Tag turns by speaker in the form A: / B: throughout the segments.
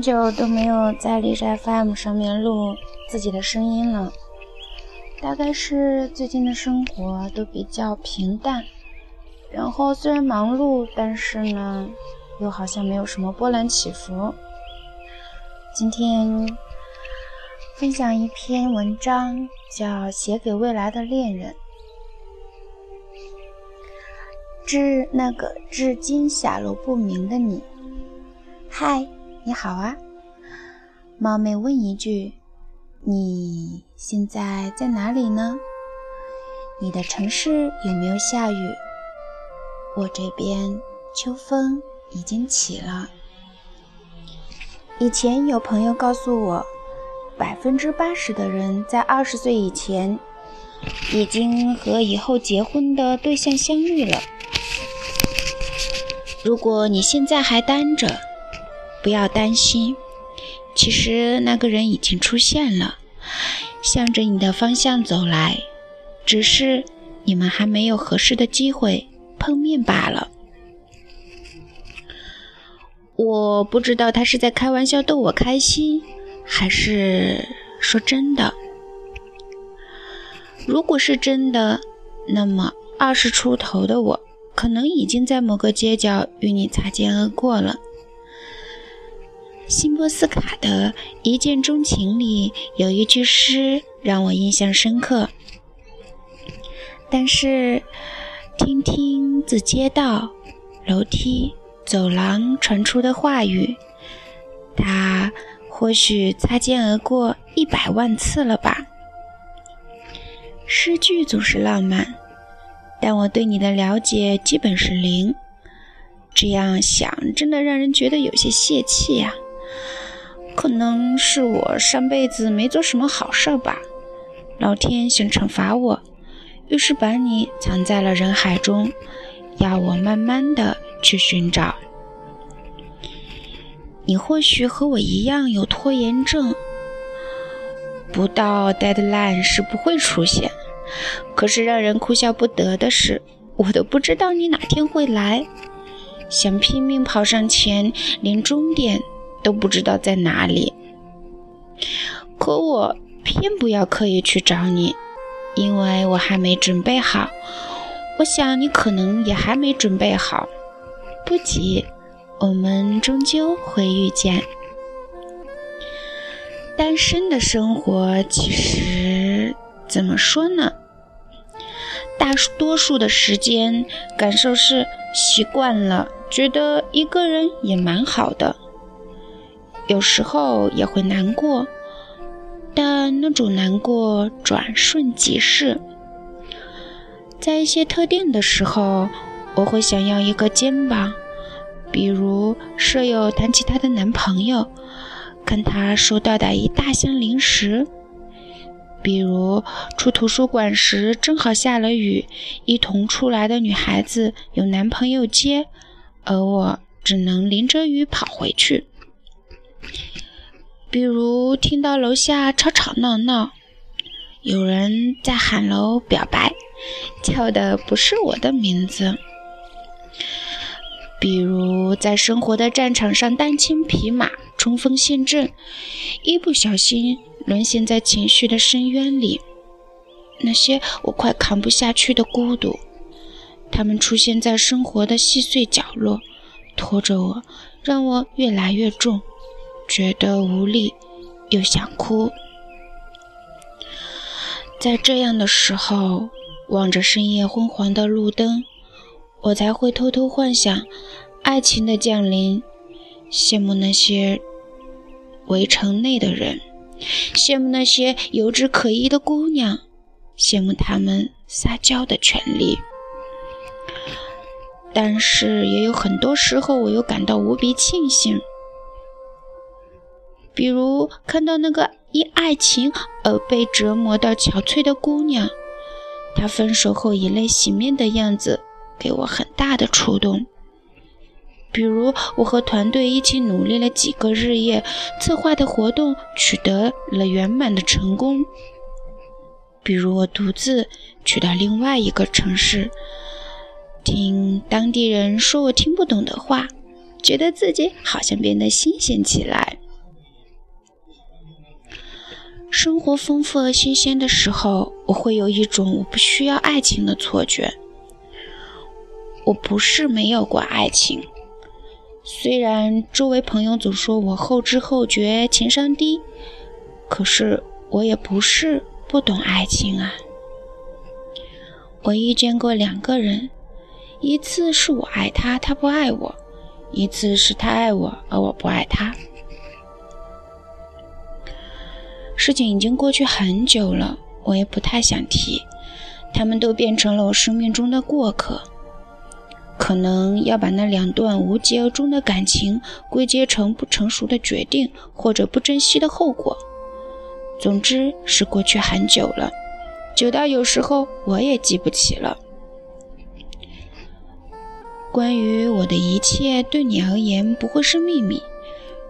A: 很久都没有在荔枝 FM 上面录自己的声音了，大概是最近的生活都比较平淡，然后虽然忙碌，但是呢，又好像没有什么波澜起伏。今天分享一篇文章，叫《写给未来的恋人》。致那个至今下落不明的你，嗨，你好啊！冒昧问一句，你现在在哪里呢？你的城市有没有下雨？我这边秋风已经起了。以前有朋友告诉我，百分之八十的人在二十岁以前已经和以后结婚的对象相遇了。如果你现在还单着，不要担心，其实那个人已经出现了，向着你的方向走来，只是你们还没有合适的机会碰面罢了。我不知道他是在开玩笑逗我开心，还是说真的。如果是真的，那么二十出头的我。可能已经在某个街角与你擦肩而过了。辛波斯卡的一见钟情里有一句诗让我印象深刻，但是听听自街道、楼梯、走廊传出的话语，他或许擦肩而过一百万次了吧。诗句总是浪漫。但我对你的了解基本是零，这样想真的让人觉得有些泄气呀。可能是我上辈子没做什么好事吧，老天想惩罚我，于是把你藏在了人海中，要我慢慢的去寻找。你或许和我一样有拖延症，不到 deadline 是不会出现。可是让人哭笑不得的是，我都不知道你哪天会来，想拼命跑上前，连终点都不知道在哪里。可我偏不要刻意去找你，因为我还没准备好。我想你可能也还没准备好。不急，我们终究会遇见。单身的生活其实怎么说呢？大多数的时间，感受是习惯了，觉得一个人也蛮好的。有时候也会难过，但那种难过转瞬即逝。在一些特定的时候，我会想要一个肩膀，比如舍友谈起她的男朋友，看他收到的一大箱零食。比如出图书馆时正好下了雨，一同出来的女孩子有男朋友接，而我只能淋着雨跑回去。比如听到楼下吵吵闹闹，有人在喊楼表白，叫的不是我的名字。比如在生活的战场上单枪匹马冲锋陷阵，一不小心。沦陷在情绪的深渊里，那些我快扛不下去的孤独，他们出现在生活的细碎角落，拖着我，让我越来越重，觉得无力，又想哭。在这样的时候，望着深夜昏黄的路灯，我才会偷偷幻想爱情的降临，羡慕那些围城内的人。羡慕那些有志可依的姑娘，羡慕他们撒娇的权利。但是也有很多时候，我又感到无比庆幸，比如看到那个因爱情而被折磨到憔悴的姑娘，她分手后以泪洗面的样子，给我很大的触动。比如，我和团队一起努力了几个日夜，策划的活动取得了圆满的成功。比如，我独自去到另外一个城市，听当地人说我听不懂的话，觉得自己好像变得新鲜起来。生活丰富而新鲜的时候，我会有一种我不需要爱情的错觉。我不是没有过爱情，虽然周围朋友总说我后知后觉、情商低，可是我也不是不懂爱情啊。我遇见过两个人，一次是我爱他，他不爱我；一次是他爱我，而我不爱他。事情已经过去很久了，我也不太想提。他们都变成了我生命中的过客。可能要把那两段无疾而终的感情归结成不成熟的决定，或者不珍惜的后果。总之是过去很久了，久到有时候我也记不起了。关于我的一切，对你而言不会是秘密。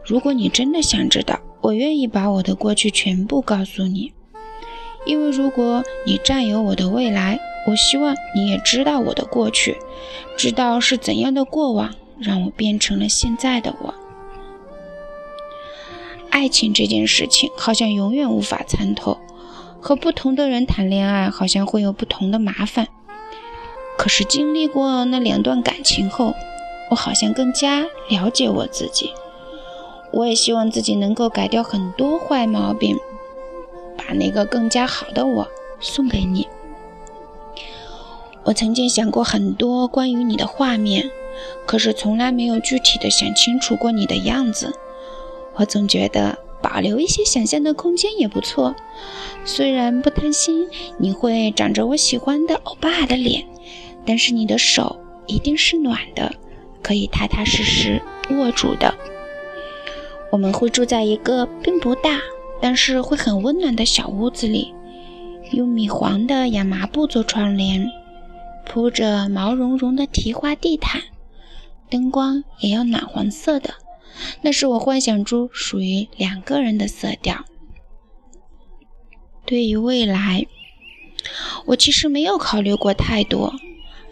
A: 如果你真的想知道，我愿意把我的过去全部告诉你，因为如果你占有我的未来，我希望你也知道我的过去，知道是怎样的过往让我变成了现在的我。爱情这件事情好像永远无法参透，和不同的人谈恋爱好像会有不同的麻烦。可是经历过那两段感情后，我好像更加了解我自己。我也希望自己能够改掉很多坏毛病，把那个更加好的我送给你。我曾经想过很多关于你的画面，可是从来没有具体的想清楚过你的样子。我总觉得保留一些想象的空间也不错，虽然不贪心你会长着我喜欢的欧巴的脸，但是你的手一定是暖的，可以踏踏实实握住的。我们会住在一个并不大，但是会很温暖的小屋子里，用米黄的亚麻布做窗帘，铺着毛茸茸的提花地毯，灯光也要暖黄色的，那是我幻想中属于两个人的色调。对于未来，我其实没有考虑过太多，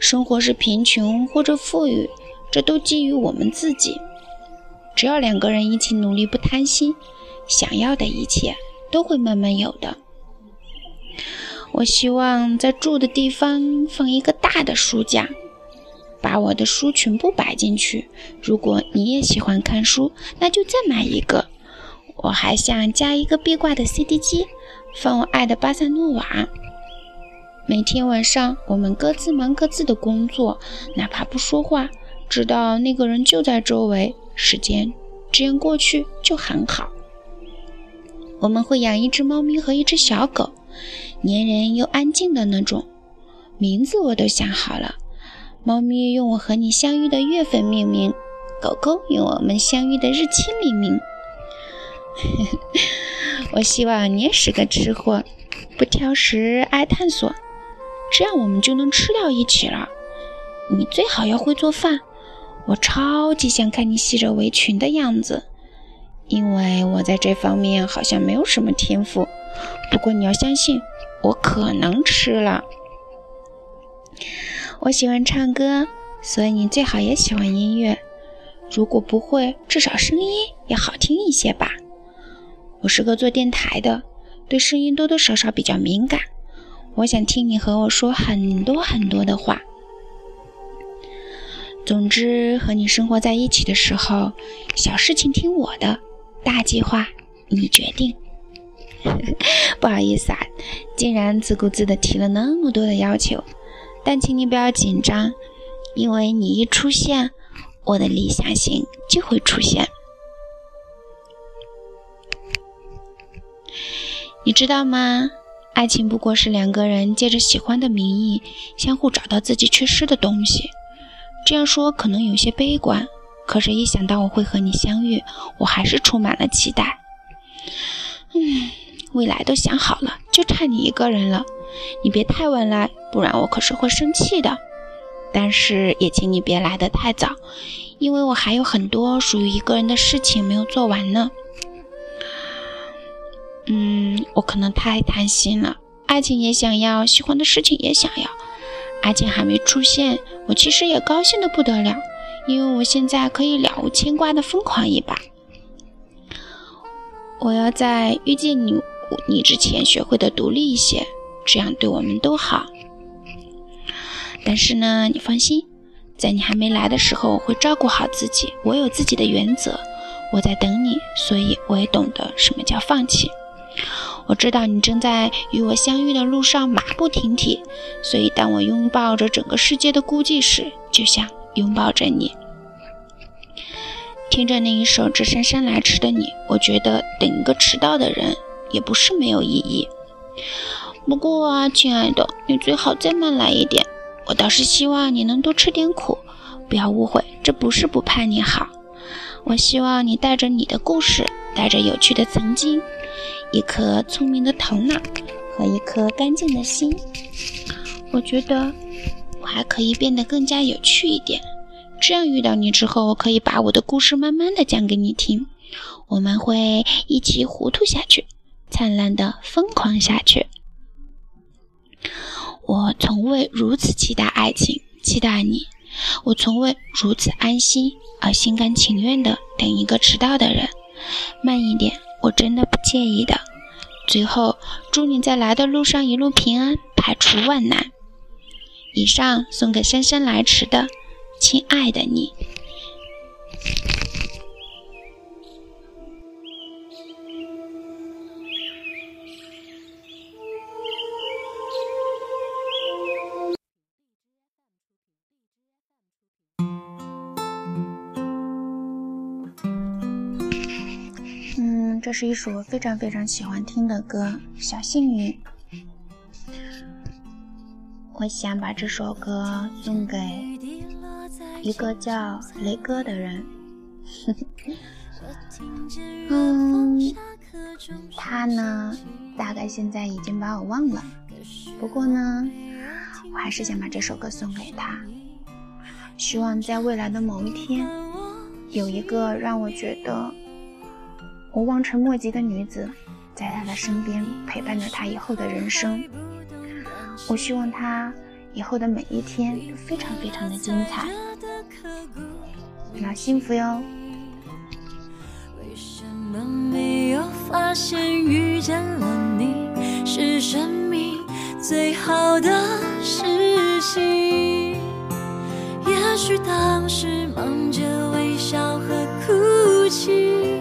A: 生活是贫穷或者富裕，这都基于我们自己。只要两个人一起努力，不贪心，想要的一切都会慢慢有的。我希望在住的地方放一个大的书架，把我的书全部摆进去。如果你也喜欢看书，那就再买一个。我还想加一个壁挂的 CD 机，放我爱的巴塞诺瓦。每天晚上，我们各自忙各自的工作，哪怕不说话，知道那个人就在周围。时间这样过去就很好。我们会养一只猫咪和一只小狗，粘人又安静的那种。名字我都想好了，猫咪用我和你相遇的月份命名，狗狗用我们相遇的日期命名。我希望你也是个吃货，不挑食，爱探索，这样我们就能吃到一起了。你最好要会做饭。我超级想看你系着围裙的样子，因为我在这方面好像没有什么天赋。不过你要相信，我可能吃了。我喜欢唱歌，所以你最好也喜欢音乐。如果不会，至少声音要好听一些吧。我是个做电台的，对声音多多少少比较敏感。我想听你和我说很多很多的话。总之，和你生活在一起的时候，小事情听我的，大计划你决定。不好意思啊，竟然自顾自的提了那么多的要求，但请你不要紧张，因为你一出现，我的理想型就会出现。你知道吗？爱情不过是两个人借着喜欢的名义，相互找到自己缺失的东西。这样说可能有些悲观，可是，一想到我会和你相遇，我还是充满了期待。嗯，未来都想好了，就差你一个人了。你别太晚来，不然我可是会生气的。但是也请你别来得太早，因为我还有很多属于一个人的事情没有做完呢。嗯，我可能太贪心了，爱情也想要，喜欢的事情也想要。阿静还没出现，我其实也高兴的不得了，因为我现在可以了无牵挂的疯狂一把。我要在遇见你你之前学会的独立一些，这样对我们都好。但是呢，你放心，在你还没来的时候，我会照顾好自己。我有自己的原则，我在等你，所以我也懂得什么叫放弃。我知道你正在与我相遇的路上马不停蹄，所以当我拥抱着整个世界的孤寂时，就像拥抱着你。听着那一首《这姗姗来迟的你》，我觉得等一个迟到的人也不是没有意义。不过啊，亲爱的，你最好再慢来一点。我倒是希望你能多吃点苦。不要误会，这不是不盼你好。我希望你带着你的故事，带着有趣的曾经，一颗聪明的头脑和一颗干净的心。我觉得我还可以变得更加有趣一点。这样遇到你之后，我可以把我的故事慢慢的讲给你听。我们会一起糊涂下去，灿烂的疯狂下去。我从未如此期待爱情，期待你。我从未如此安心而心甘情愿的等一个迟到的人。慢一点，我真的不介意的。最后，祝你在来的路上一路平安，排除万难。以上送给姗姗来迟的。亲爱的你，这是一首我非常非常喜欢听的歌，《小幸运》。我想把这首歌送给。一个叫雷哥的人，嗯，他呢，大概现在已经把我忘了。不过呢，我还是想把这首歌送给他，希望在未来的某一天，有一个让我觉得我望尘莫及的女子，在他的身边陪伴着他以后的人生。我希望他以后的每一天都非常非常的精彩。要幸福哟。为什么没有发现遇见了你是生命最好的事情？也许当时忙着微笑和哭泣，